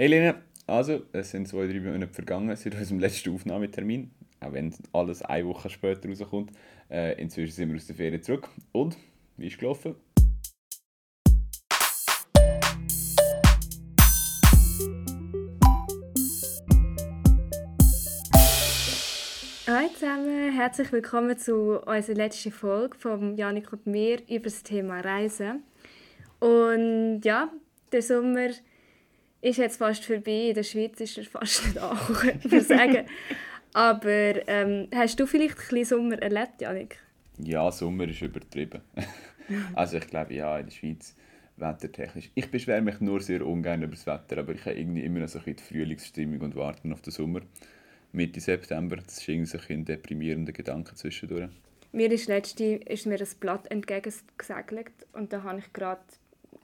Hey Lena, also es sind zwei, drei Monate vergangen seit unserem letzten Aufnahmetermin, auch wenn alles eine Woche später rauskommt. Äh, inzwischen sind wir aus der Ferien zurück. Und, wie ist gelaufen? Hallo zusammen, herzlich willkommen zu unserer letzten Folge von Janik und mir über das Thema Reisen. Und ja, der Sommer ist jetzt fast vorbei. In der Schweiz ist er fast nicht angekommen, würde ich sagen. Aber ähm, hast du vielleicht ein bisschen Sommer erlebt, Janik? Ja, Sommer ist übertrieben. also ich glaube, ja, in der Schweiz wettertechnisch. Ich beschwere mich nur sehr ungern über das Wetter, aber ich habe irgendwie immer noch so ein bisschen die Frühlingsstimmung und warten auf den Sommer. Mitte September, das ist irgendwie so ein deprimierender Gedanke zwischendurch. Mir ist letzte ist mir ein Blatt entgegengesegelt und da habe ich gerade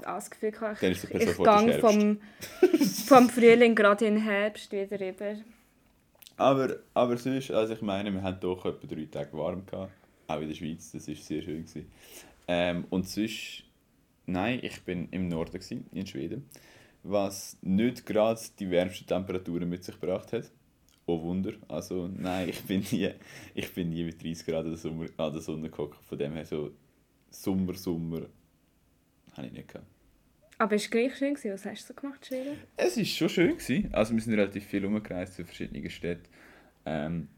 das Gefühl gehabt, ich, ich gehe vom, vom Frühling gerade in den Herbst wieder rüber. Aber, aber sonst, also ich meine, wir hatten doch etwa drei Tage warm gehabt, auch in der Schweiz, das war sehr schön. Ähm, und sonst, nein, ich bin im Norden, gewesen, in Schweden, was nicht gerade die wärmsten Temperaturen mit sich gebracht hat. Oh Wunder. Also nein, ich bin nie, ich bin nie mit 30 Grad an der, Sommer, an der Sonne gekocht. Von dem her so Sommer, Sommer habe ich nicht gehabt. Aber es war gleich schön. Gewesen. Was hast du so gemacht, Schweden? Es war schon schön. Gewesen. Also wir sind relativ viel umgereist zu verschiedenen Städten. Ähm,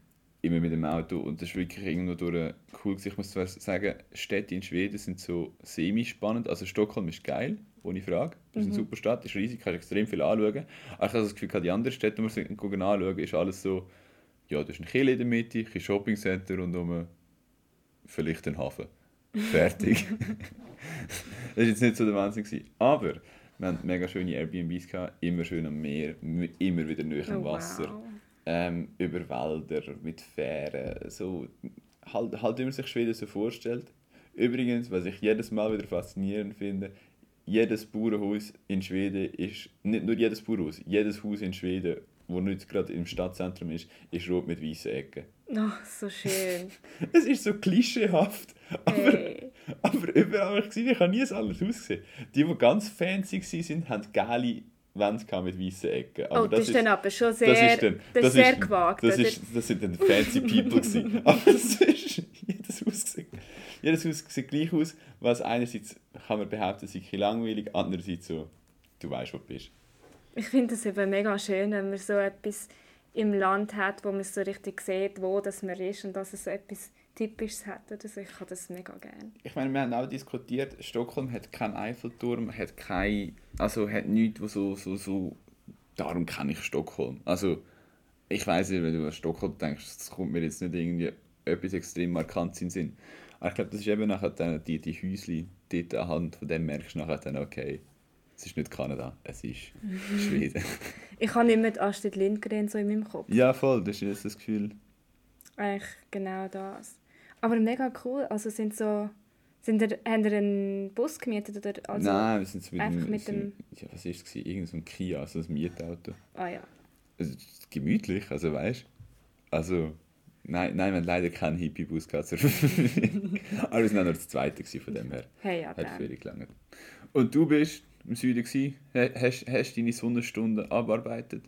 immer mit dem Auto und das ist wirklich irgendwo durch cool gewesen. Ich muss zwar sagen, Städte in Schweden sind so semi-spannend. Also Stockholm ist geil, ohne Frage. Das ist eine mhm. super Stadt, ist riesig, kannst extrem viel anschauen. Aber ich habe das Gefühl, die anderen Städte, die wir anschauen, ist alles so, ja, du hast ein Kiel in der Mitte, ein Shoppingcenter und um vielleicht einen Hafen. Fertig. das war jetzt nicht so der Wahnsinn. Gewesen. Aber wir hatten mega schöne Airbnbs, gehabt, immer schön am Meer, immer wieder näher am oh, Wasser. Wow. Ähm, über Wälder, mit Fähren. So, halt, halt wie man sich Schweden so vorstellt. Übrigens, was ich jedes Mal wieder faszinierend finde, jedes Bauernhaus in Schweden ist, nicht nur jedes Bauernhaus, jedes Haus in Schweden, wo nicht gerade im Stadtzentrum ist, ist rot mit weißen Ecken. Oh, so schön. es ist so klischeehaft. Aber, hey. aber überall, ich, gesehen, ich habe nie ein anderes Haus gesehen. Die, die ganz fancy waren, haben geile Wände mit weißen Ecken. Aber oh, das, das ist dann aber schon sehr, das ist, dann, das ist sehr ist, gewagt. Das, ist, das sind dann fancy people gewesen. aber das ist jedes Haus gesehen. Jedes Haus sieht gleich aus, was einerseits kann man behaupten, sei langweilig, andererseits so, du weißt, wo du bist. Ich finde es eben mega schön, wenn man so etwas im Land hat, wo man so richtig sieht, wo das man ist und dass es so etwas Typisches hat oder so. Ich habe das mega gerne. Ich meine, wir haben auch diskutiert, Stockholm hat keinen Eiffelturm, hat kein, also hat nichts, wo so, so, so, darum kenne ich Stockholm. Also, ich weiß nicht, wenn du an Stockholm denkst, das kommt mir jetzt nicht irgendwie etwas extrem markant in den Sinn. Aber ich glaube, das ist eben nachher dann die, die Häuschen dort anhand, von dem merkst du nachher dann, okay, es ist nicht Kanada, es ist Schweden. ich habe nicht mit Astrid Lindgren so in meinem Kopf. Ja, voll, das ist jetzt das Gefühl. Eigentlich genau das. Aber mega cool, also sind so... Sind ihr, haben ihr einen Bus gemietet? Oder also Nein, wir sind so mit, einfach dem, mit dem... Ja, was war es? Irgend so ein Kia, also ein Mietauto. Ah ja. Also, gemütlich, also weißt du? Also... Nein, nein, wir haben leider keinen Hippie-Bus gehabt. Aber wir waren noch das Zweite von dem her. Hey, ja, Hat völlig lange. Und du bist im Süden gewesen? Hast, hast du deine Sonnenstunden abarbeitet?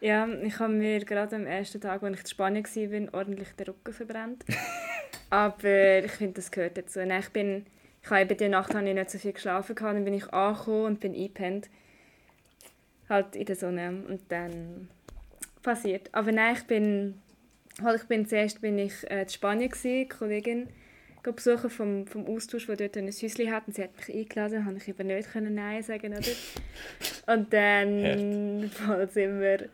Ja, ich habe mir gerade am ersten Tag, als ich in Spanien war, ordentlich den Rücken verbrannt. Aber ich finde, das gehört dazu. Nein, ich bin, ich habe eben die Nacht habe ich nicht so viel geschlafen, dann bin ich angekommen und bin eingepennt. Halt in der Sonne und dann passiert. Aber nein, ich bin Halt, ich bin zuerst bin ich äh, in Spanien gewesen, Kollegin besuchen vom, vom Austausch, der dort ein Häuschen hat und sie hat mich eingeladen, habe ich eben nicht können Nein sagen oder? Und dann sind wir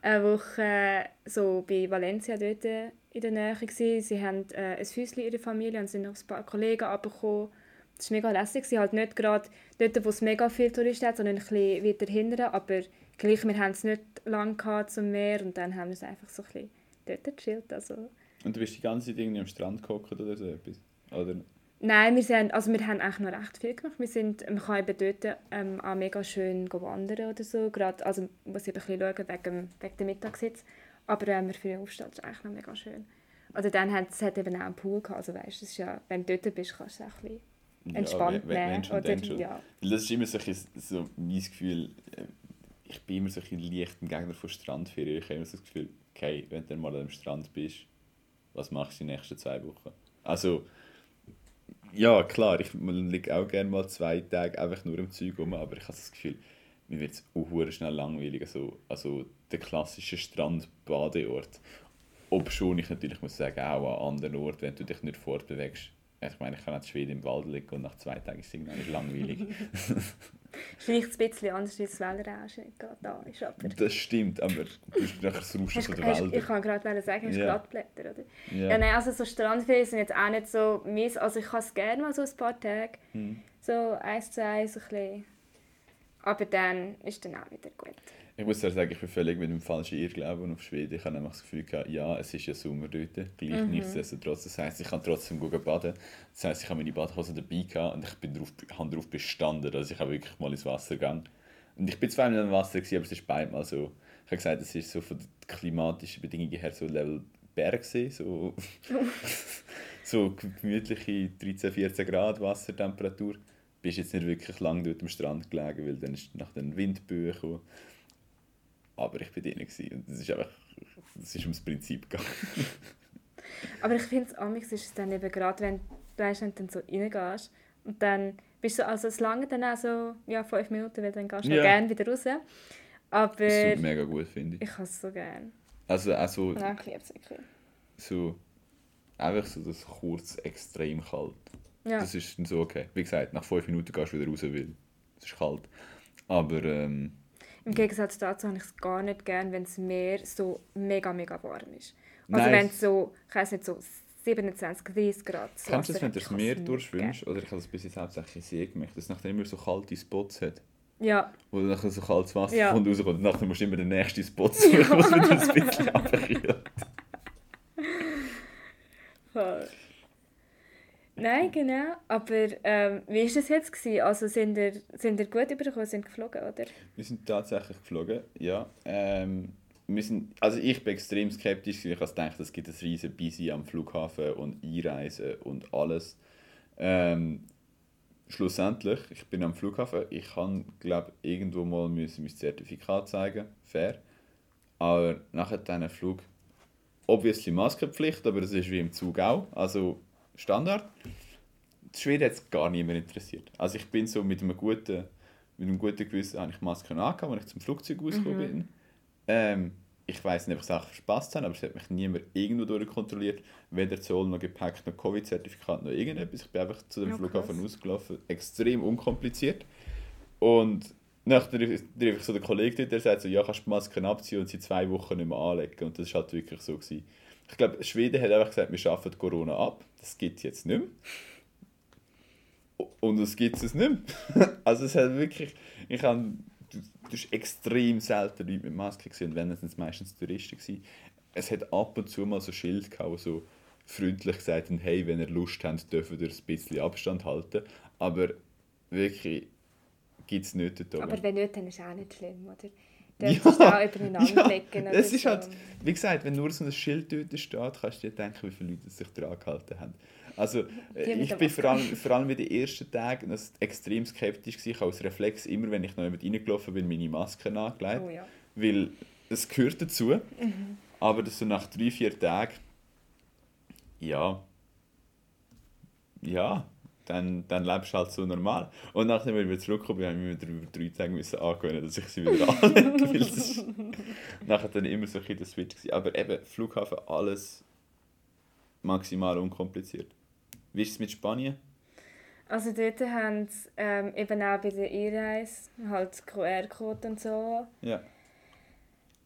eine Woche so bei Valencia dort in der Nähe gewesen. Sie haben äh, ein Häuschen in der Familie und sind noch ein paar Kollegen abgekommen. Das war mega lässig. Halt nicht gerade dort, wo es mega viele Touristen hat, sondern ein bisschen weiter hinten. Aber gleich, wir haben es nicht lange zum Meer und dann haben wir es einfach so ein bisschen dort gechillt. Also. Und du bist die ganze Zeit irgendwie am Strand gehockt oder so etwas? Oder? Nein, wir, sind, also wir haben eigentlich noch recht viel gemacht. Wir sind, man kann eben dort ähm, auch mega schön wandern oder so. Gerade, also muss ich ein bisschen schauen wegen, wegen der Mittagssitz. Aber wenn ähm, wir früh aufstehen, ist eigentlich noch mega schön. Also dann hat es hat eben auch einen Pool gehabt. Also weißt, ist ja, wenn du dort bist, kannst du es auch ein bisschen entspannt ja, wenn, nehmen. Wenn oder, ja. Das ist immer so, so mein Gefühl, äh, ich bin immer so ein leichter Gegner von Strandferien. Ich habe immer so das Gefühl, okay, wenn du mal am Strand bist, was machst du die nächsten zwei Wochen? Also, ja, klar, ich liege auch gerne mal zwei Tage einfach nur im Zeug rum, aber ich habe das Gefühl, mir wird es auch schnell langweilig. Also, also der klassische Strandbadeort. Ob schon ich natürlich muss sagen, auch an anderen Orten, wenn du dich nicht fortbewegst. Ich meine, ich kann in Schweden im Wald liegen und nach zwei Tagen ist es irgendwie langweilig. Vielleicht ein bisschen anders, weil das Wälderrauschen nicht gerade da ist. Aber... Das stimmt, aber du bist nachher das Rauschen von der Wälder. Ich kann gerade sagen, hast du Ja. Glattblätter, oder? Ja. Ja, nein, also so Strandferien sind jetzt auch nicht so mies. Also ich kann es gerne mal so ein paar Tage. Hm. So eins zu eins, so ein bisschen. Aber dann ist dann auch wieder gut. Ich muss ja sagen, ich bin völlig mit dem falschen Irrglauben auf Schweden. Ich habe nämlich das Gefühl gehabt, ja, es ist ja Sommer dort, gleich Mhm. nichtsdestotrotz. Das heisst, ich kann trotzdem gut baden. Das heisst, ich habe meine Badhose dabei gehabt und ich bin darauf, habe darauf bestanden, dass ich auch wirklich mal ins Wasser gehe. Und ich bin zweimal im Wasser, gewesen, aber es ist beidmal so. Ich habe gesagt, es ist so von den klimatischen Bedingungen her so Level Berg gewesen, so, so gemütliche 13, 14 Grad Wassertemperatur. Du bist jetzt nicht wirklich lang dort am Strand gelegen, weil dann ist nach den Windböen gekommen. Aber ich war drin gewesen und es ist einfach, es ist ums Prinzip gegangen. Aber ich finde, amigs ist es dann eben gerade, wenn, weißt, wenn du dann so reingehst und dann bist du so, also es lange dann auch so, ja, fünf Minuten, weil dann gehst du Ja. gerne wieder raus. Aber Das tut mega gut, finde ich. ich habe es so gerne. Also auch so, Ja, ich liebe es wirklich. so, einfach so das kurz extrem kalt. Ja. Das ist dann so okay. Wie gesagt, nach fünf Minuten gehst du wieder raus, weil es ist kalt. Aber ähm, Im Gegensatz dazu habe ich es gar nicht gern, wenn das Meer so mega, mega warm ist. Also Nein. wenn es so, ich weiss nicht, so 27, 30 Grad das kennst du das, wenn du das Meer durchschwimmst? Oder ich habe das bis jetzt hauptsächlich in See gemacht, dass es nachher immer so kalte Spots hat. Ja, Wo dann nachher so kaltes Wasser Ja. von rauskommt. Und nachher musst du immer den nächsten Spot suchen, wo es wieder ein bisschen abkühlt. Nein, genau. Aber ähm, wie war das jetzt? Gewesen? Also sind ihr, sind ihr gut übergekommen, sind geflogen, oder? Wir sind tatsächlich geflogen, ja. Ähm, wir sind, also ich bin extrem skeptisch. gewesen. Ich habe gedacht, es gibt ein riesen Busy am Flughafen und Einreisen und alles. Ähm, schlussendlich, ich bin am Flughafen, ich kann, glaube irgendwo mal müssen mein Zertifikat zeigen, fair. Aber nachher dann Flug, obviously Maskenpflicht, aber das ist wie im Zug auch, also Standard. Die Schweden hat es gar niemand interessiert. Also ich bin so mit einem guten, mit einem guten Gewissen habe ich Masken angehabt, als ich zum Flugzeug ausgekommen bin. Ähm, ich weiß nicht, ob ich Sachen verpasst habe, aber es hat mich niemand irgendwo durchkontrolliert. Weder Zoll noch Gepäck noch Covid-Zertifikat noch irgendetwas. Ich bin einfach zu dem Ja, Flughafen ausgelaufen. Extrem unkompliziert. Und nachher treffe ich so den Kollegen dort, der sagt so, ja, kannst du die Masken abziehen und sie zwei Wochen nicht mehr anlegen. Und das war halt wirklich so. Gewesen. Ich glaube, Schweden hat einfach gesagt, wir schaffen Corona ab. Das gibt es jetzt nicht mehr. Und es gibt es nicht mehr. Also es hat wirklich, ich habe, du, du hast extrem selten Leute mit Maske gesehen, wenn, es meistens Touristen gewesen. Es hat ab und zu mal so Schild gehabt, so freundlich gesagt haben, hey, wenn ihr Lust habt, dürft ihr ein bisschen Abstand halten. Aber wirklich gibt es nicht. Aber wenn nicht, dann ist es auch nicht schlimm, oder? Ja. Dann musst du auch übereinander legen. oder es ist so. halt, wie gesagt, wenn nur so ein Schild dort steht, kannst du dir denken, wie viele Leute sich daran gehalten haben. Also, äh, ich der bin vor allem, vor allem in den ersten Tagen das extrem skeptisch gewesen. Ich habe als Reflex immer, wenn ich noch jemand reingelaufen bin, meine Maske angelegt. Oh ja. Weil es gehört dazu. Aber das so nach drei, vier Tagen, ja, ja, dann, dann lebst du halt so normal. Und nachdem ich wieder zurückgekommen bin, habe ich mich wieder über drei Tage müssen angewöhnen, dass ich sie wieder anlege. weil das nachher dann immer so ein bisschen der Switch gewesen. Aber eben, Flughafen, alles maximal unkompliziert. Wie ist es mit Spanien? Also dort haben sie ähm, eben auch bei der Einreise halt QR-Code und so. Ja.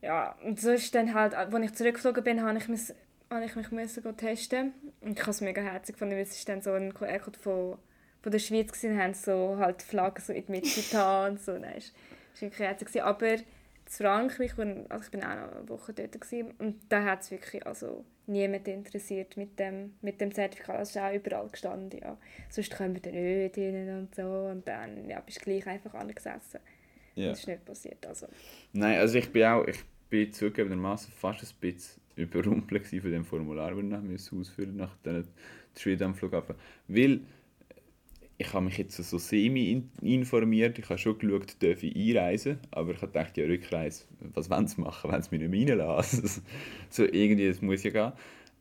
Ja, und so ist dann halt, als ich zurückgeflogen bin, habe ich mich, habe ich mich müssen testen. Und ich habe es mega herzig gefunden, weil es ist dann so ein QR-Code von, von der Schweiz gewesen, haben so halt die Flagge so in die Mitte getan und so. Nein, es war wirklich herzig. gewesen. Aber in Frankreich, also ich bin auch noch eine Woche dort gewesen, und da hat es wirklich also niemand interessiert mit dem, mit dem Zertifikat. Es ist auch überall gestanden, ja. Sonst kommen wir da nicht rein und so. Und dann ja, bist du gleich einfach angesessen. ja. Das ist nicht passiert. Also. Nein, also ich bin auch, ich bin zugegebenermaßen fast ein bisschen überrumpelt von dem Formular, das ich müssen ausfüllen nach der Schweden am Flughafen. Weil ich habe mich jetzt so semi informiert. Ich habe schon geschaut, darf ich einreisen. Aber ich gedacht, ja, Rückreise, was wollen sie machen, wenn sie mich nicht mehr reinlassen? so irgendwie, das muss ja gehen.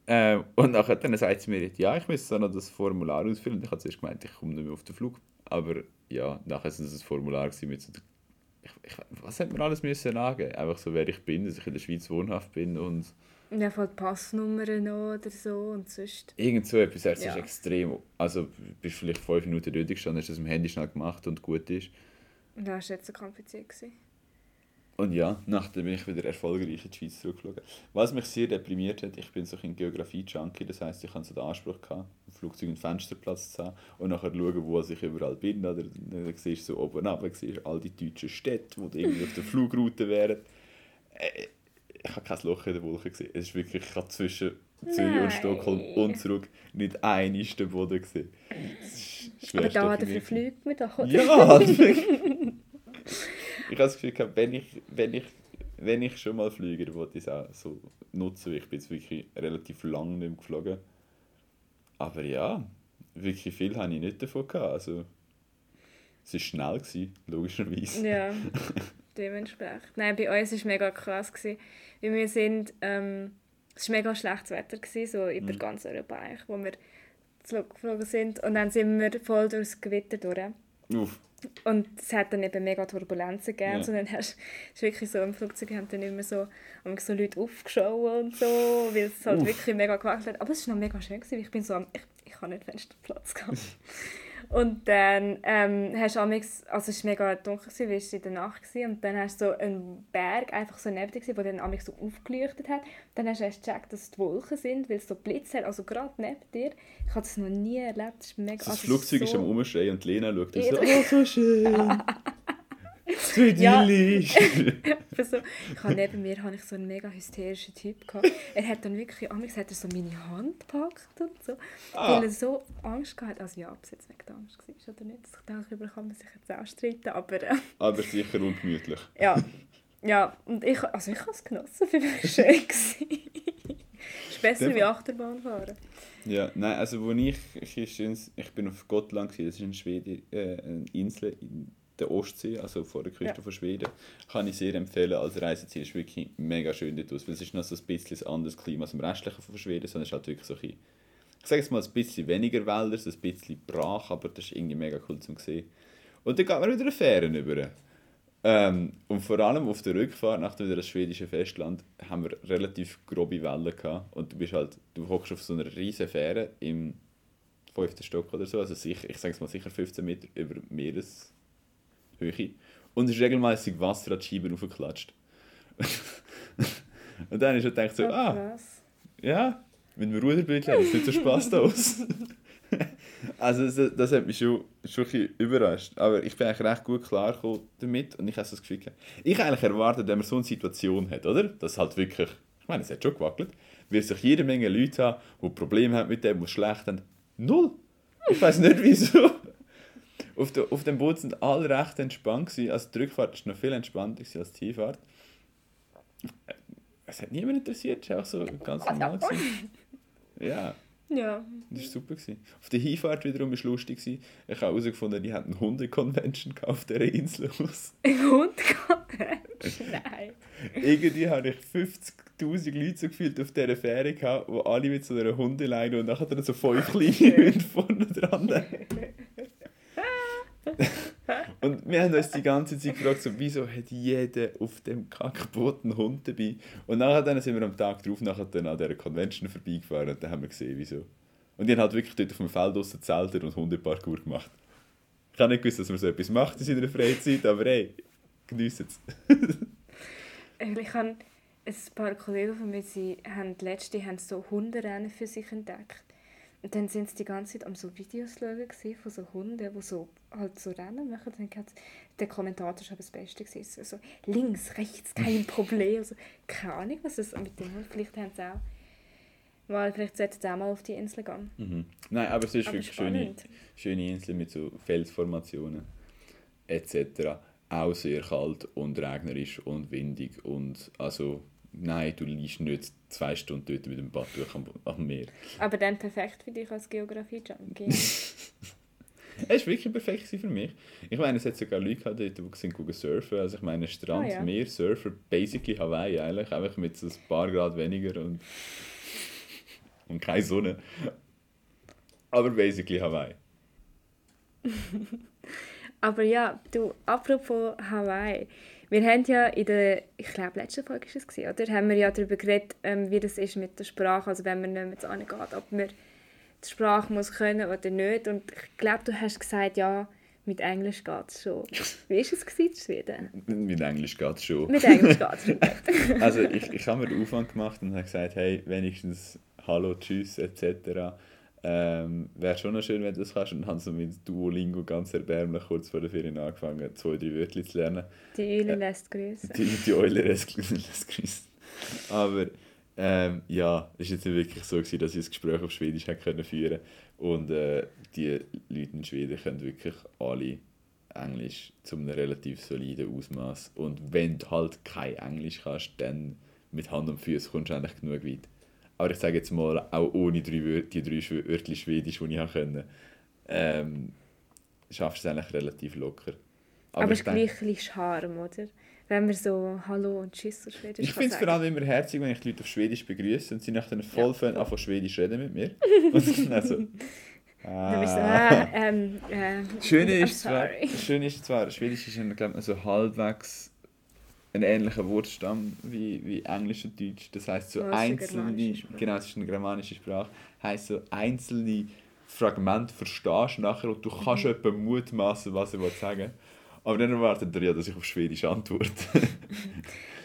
Äh, und nachher dann sagt sie mir, ja, ich muss so noch das Formular ausfüllen. Ich habe zuerst gemeint, ich komme nicht mehr auf den Flug. Aber ja, nachher war es ein Formular mit so ich, ich, was hätte man alles müssen angeben? Einfach so, wer ich bin, dass ich in der Schweiz wohnhaft bin und... Ja, von Passnummern noch oder so und sonst... Irgend so etwas, es ja. ist extrem... Also, du bist vielleicht fünf Minuten dort gestanden, hast das am Handy schnell gemacht und gut ist. Ja, das war jetzt so kompliziert. Gewesen. Und ja, nachdem bin ich wieder erfolgreich in die Schweiz zurückgeschaut. Was mich sehr deprimiert hat, ich bin so ein Geografie-Junkie, das heisst, ich hatte so den Anspruch, gehabt, im Flugzeug einen Fensterplatz zu haben und nachher schauen, wo ich überall bin. Oder dann siehst du so oben ab, siehst all die deutschen Städte, die irgendwie auf der Flugroute wären. Ich habe kein Loch in der Wolke gesehen. Es ist wirklich, ich habe zwischen Zürich und Stockholm und zurück nicht einen den Boden gesehen. Aber da verflügt man doch, oder? Ja, ich habe das Gefühl, wenn ich, wenn ich, wenn ich schon mal fliege, dann wollte ich es auch so nutzen. Ich bin jetzt wirklich relativ lange nicht mehr geflogen. Aber ja, wirklich viel habe ich nicht davon gehabt. Also, es war schnell, gewesen, logischerweise. Ja, dementsprechend. Nein, bei uns war es mega krass. Gewesen, weil wir sind, ähm, es war mega schlechtes Wetter, gewesen, so über mhm. ganz Europa eigentlich, wo wir geflogen sind. Und dann sind wir voll durchs Gewitter durch. Uff. Und es hat dann eben mega Turbulenzen gegeben. Ja. Und dann hast du wirklich so im Flugzeug haben dann immer so, haben so Leute aufgeschaut und so, weil es halt Uff. wirklich mega gewackelt hat. Aber es war noch mega schön, gewesen, ich bin so am, ich, ich habe nicht Fensterplatz gehabt. Und dann ähm, hast du amix, also es war mega dunkel, gewesen, weil es in der Nacht war, und dann hast du so einen Berg einfach so neben dir, der dann amix so aufgeleuchtet hat. Dann hast du erst gecheckt, dass es die Wolken sind, weil es so Blitz hat, also gerade neben dir. Ich habe das noch nie erlebt, das ist mega... Das, also Flugzeug ist, so... ist am Umschreien und Lena schaut so, oh so schön. Idyllisch. Ja. so, ich habe neben mir habe ich so einen mega hysterischen Typ gehabt. Er hat dann wirklich, amigs hat er so meine Hand gepackt und so, ah. weil er so Angst hatte. Also ja, ob es jetzt wegen Angst war oder nicht, ich denke, darüber kann man sich jetzt auch streiten, aber... Äh, aber sicher ungemütlich. Ja, ja, und ich, also ich habe es genossen, für mich war schön. es ist besser wie Achterbahn fahren. Ja, nein, also wo ich, ich, ich bin auf Gotland, das ist in Schweden, äh, eine Insel in der Ostsee, also vor der Küste ja. von Schweden, kann ich sehr empfehlen als Reiseziel. Es ist wirklich mega schön dort aus, weil es ist noch so ein bisschen ein anderes Klima als im restlichen von Schweden, sondern es ist halt wirklich so ein bisschen, ich sage jetzt mal ein bisschen weniger Wälder, so ein bisschen brach, aber das ist irgendwie mega cool zum sehen. Und dann geht man wieder eine Fähre über. Ähm, und vor allem auf der Rückfahrt nach dem schwedischen Festland haben wir relativ grobe Wellen gehabt und du bist halt, du hockst auf so einer riesen Fähre im fünften Stock oder so, also sicher, ich sage es mal sicher 15 Meter über Meeres Höhe. Und es ist regelmäßig Wasser an die Scheiben aufgeklatscht. und dann ich schon gedacht, so, oh, ah, ja, mit einem Ruderbildchen, das sieht so Spaß aus. also das, das, hat mich schon, schon ein bisschen überrascht. Aber ich bin eigentlich recht gut klargekommen damit und ich habe das Gefühl Ich habe eigentlich erwartet, wenn man so eine Situation hat, oder? Das halt wirklich, ich meine, es hat schon gewackelt, wird sich jede Menge Leute haben, die Probleme haben mit dem, die es schlecht haben. Null! Ich weiß nicht wieso auf, der, auf dem Boot sind alle recht entspannt gewesen. Also die Rückfahrt war noch viel entspannter als die Hinfahrt. Es hat niemand interessiert, es war auch so ganz normal. Gewesen. Ja. Ja. Das war super. Gewesen. Auf der Hinfahrt wiederum war es lustig. Gewesen. Ich habe herausgefunden, die hatten eine Hundekonvention auf dieser Insel aus. Eine Hundekonvention? Nein. Irgendwie habe ich 50'000 Leute so gefühlt auf dieser Fähre gehabt, die alle mit so einer Hundeleine und nachher dann so fünf kleine Hunde vorne dran. und wir haben uns die ganze Zeit gefragt, so, wieso hat jeder auf dem Kackboot einen Hund dabei? Und nachher dann sind wir am Tag darauf nachher dann an dieser Convention vorbeigefahren und dann haben wir gesehen, wieso. Und die haben halt wirklich dort auf dem Feld draussen zeltet und Hundeparkour gemacht. Ich habe nicht gewusst, dass man so etwas macht in seiner Freizeit, aber hey, geniessen es. ich habe ein paar Kollegen von mir, sie haben letzte haben so Hunderennen für sich entdeckt. Und dann sind sie die ganze Zeit am so Videos schauen von so Hunden, die so, halt so Rennen machen. Dann hat der Kommentator schon das Beste gesehen. So, links, rechts, kein Problem. Also, keine Ahnung, was es mit dem Vielleicht haben sie auch weil vielleicht sollten sie auch mal auf die Insel gehen. Mhm. Nein, aber es ist aber wirklich schöne, schöne Insel mit so Felsformationen etc. Auch sehr kalt und regnerisch und windig und also nein, du liegst nicht zwei Stunden dort mit dem Badtuch am, am Meer. Aber dann perfekt für dich als Geografie-Junkie. Es war wirklich perfekt für mich. Ich meine, es hat sogar Leute gehabt, die sind surfen. Also ich meine, Strand, Ah, ja. Meer, Surfer, basically Hawaii eigentlich. Einfach mit so ein paar Grad weniger und, und keine Sonne. Aber basically Hawaii. Aber ja, du, apropos Hawaii. Wir haben ja in der, ich glaube, letzten Folge war es, gewesen, oder? Haben wir ja darüber geredet, ähm, wie das ist mit der Sprache, also wenn man nicht mehr zu angeht, ob man die Sprache muss können oder nicht. Und ich glaube, du hast gesagt, ja, mit Englisch geht es schon. Wie war es in Schweden? Mit Englisch geht es schon. Mit Englisch geht es schon. Also ich, ich habe mir den Aufwand gemacht und habe gesagt, hey, wenigstens Hallo, Tschüss etc. Ähm, Wäre schon noch schön, wenn du das kannst. Und habe so mit Duolingo ganz erbärmlich kurz vor der Ferien angefangen, zwei, drei Wörter zu lernen. Die Eule lässt grüßen. Die, die Eule lässt grüßen. Aber ähm, ja, es war jetzt nicht wirklich so, gewesen, dass ich das Gespräch auf Schwedisch hätte können führen Und äh, die Leute in Schweden können wirklich alle Englisch zu einem relativ soliden Ausmaß. Und wenn du halt kein Englisch kannst, dann mit Hand und Füßen kommst du eigentlich genug weit. Aber ich sage jetzt mal, auch ohne drei Wör die drei Wörter Schwedisch, die ich können, ähm, schaffst du es eigentlich relativ locker. Aber, es ich ist gleich ein bisschen Charme, oder? Wenn man so Hallo und Tschüss auf Schwedisch Ich finde es vor allem immer herzig, wenn ich die Leute auf Schwedisch begrüße und sie nachher voll ja. Schwedisch reden mit mir. Und dann so. Du so, Ah. ah, ähm, äh, Schöne I'm ist, zwar. Schöne ist zwar, Schwedisch ist ein, glaub, ich, so halbwegs ein ähnlicher Wortstamm wie, wie Englisch und Deutsch. Das heißt so einzelne, genau, es ist eine germanische Sprache, heißt so einzelne Fragmente verstehst du nachher und du kannst Mhm. etwa mutmaßen, was er will sagen Aber dann erwartet er ja, dass ich auf Schwedisch antworte.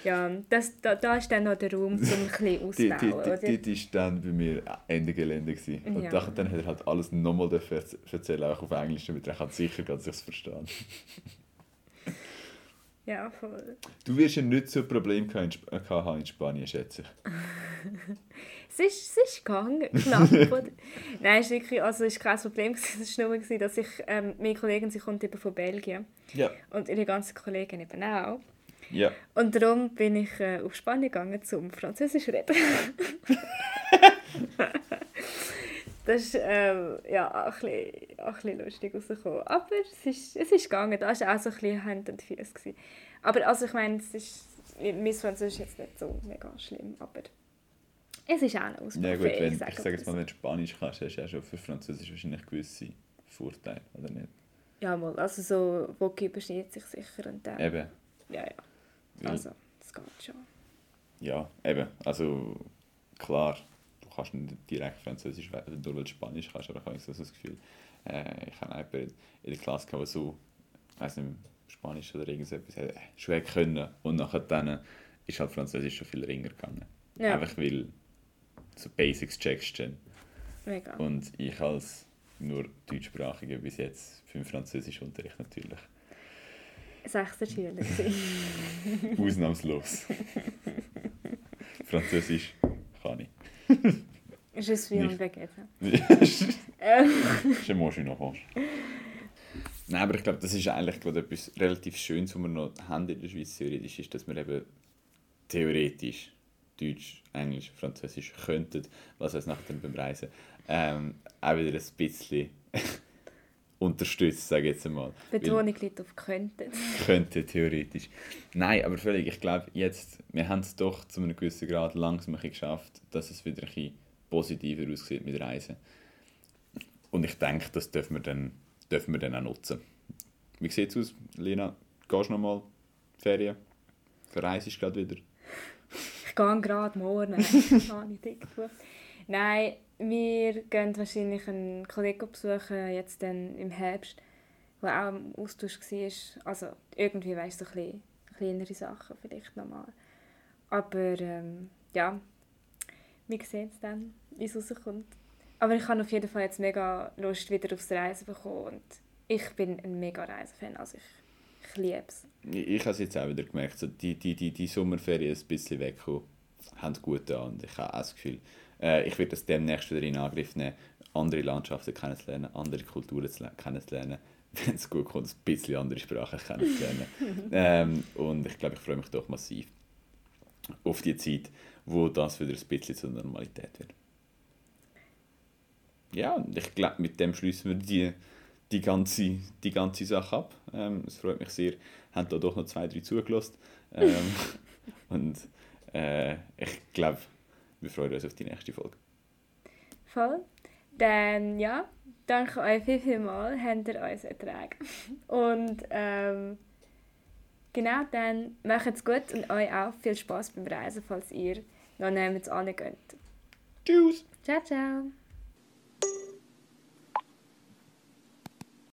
Ja, das, da, da ist dann noch der Raum, um ein bisschen Die, die, auszubauen, die, die ist dann bei mir Ende Gelände gewesen. Und Ja. dann, dann hat er halt alles nochmal dürfen erz- erzählen, auch auf Englisch, damit er sicher kann sich verstehen. Ja, voll. Du wirst ja nicht so ein Problem äh, haben in Spanien, schätze ich. Es ist, es ist gegangen, knapp? Nein, es ist wirklich, also es war kein Problem, es war nur, gewesen, dass ich, ähm, meine Kollegin, sie kommt eben von Belgien Ja. und ihre ganzen Kollegen eben auch. Ja. Und darum bin ich äh, auf Spanien gegangen, zum Französisch reden. das ist ähm, ja, auch ein, bisschen, auch ein bisschen lustig rausgekommen. Aber es ist, es ist gegangen, da war auch so ein bisschen Hand und Füße. gewesen. Aber also ich meine, es ist, mein Französisch ist jetzt nicht so mega schlimm, aber es ist auch eine Ja gut, Ausbaufähig, wenn, ich sage sage jetzt mal wenn du Spanisch kannst, hast du ja schon für Französisch wahrscheinlich gewisse Vorteile, oder nicht? Ja, mal, also so, Woki überschneidet sich sicher und dann, Eben. ja, ja, Weil- also, das geht schon. Ja, eben. Also klar, kannst nicht direkt Französisch nur weil du Spanisch kannst, aber ich habe so das Gefühl, äh, ich habe jemanden in der Klasse, der so, weiß nicht, Spanisch oder irgendetwas äh, hätte können und nachher dann ist halt Französisch schon viel ringer gegangen. Ja. Einfach weil so Basics checkst du. Mega. Und ich als nur Deutschsprachiger bis jetzt für den Französischunterricht natürlich Sechster Schüler ausnahmslos. Französisch kann ich. Je suis un. Baguette. Mange une orange. Nein, aber ich glaube, das ist eigentlich gerade etwas relativ Schönes, was wir noch haben in der Schweiz theoretisch, ist, dass wir eben theoretisch Deutsch, Englisch, Französisch könnten, was uns nachher dann beim Reisen ähm, auch wieder ein bisschen unterstützt, sage ich jetzt einmal. Weil- Betonung liegt auf könnten. könnte theoretisch. Nein, aber völlig. Ich glaube, jetzt, wir haben es doch zu einem gewissen Grad langsam ein geschafft, dass es wieder ein bisschen positiver aussieht mit Reisen. Und ich denke, das dürfen wir dann, dürfen wir dann auch nutzen. Wie sieht es aus, Lena? Gehst du noch mal Ferien? Verreist du gerade wieder? Ich gehe gerade morgen. Habe ich dick gebucht. Nein, wir gehen wahrscheinlich einen Kollegen besuchen, jetzt dann im Herbst, der auch im Austausch war. Also irgendwie weißt du, so ein bisschen kleinere Sachen vielleicht nochmal. Aber ähm, ja, wir sehen es dann, wie es rauskommt. Aber ich habe auf jeden Fall jetzt mega Lust, wieder aufs Reisen bekommen. Und ich bin ein mega Reisefan, also ich, ich liebe es. Ich, ich habe es jetzt auch wieder gemerkt, so die, die, die, die Sommerferien ein bisschen weggekommen, haben gut an und ich habe auch das Gefühl, äh, ich werde das demnächst wieder in Angriff nehmen, andere Landschaften kennenzulernen, andere Kulturen zu le- kennenzulernen, wenn es gut kommt, ein bisschen andere Sprachen kennenzulernen. ähm, und ich glaube, ich freue mich doch massiv auf die Zeit, wo das wieder ein bisschen zur Normalität wird. Ja, und ich glaube, mit dem schließen wir die, die ganze, die ganze Sache ab. Ähm, es freut mich sehr. Haben da doch noch zwei, drei zugelassen. Ähm, und äh, ich glaube, wir freuen uns auf die nächste Folge. Voll. Dann ja, danke euch viel, viel mal, habt ihr uns ertragen. Und ähm, genau, dann macht es gut und euch auch viel Spaß beim Reisen, falls ihr noch nirgends geht. Tschüss! Ciao, ciao!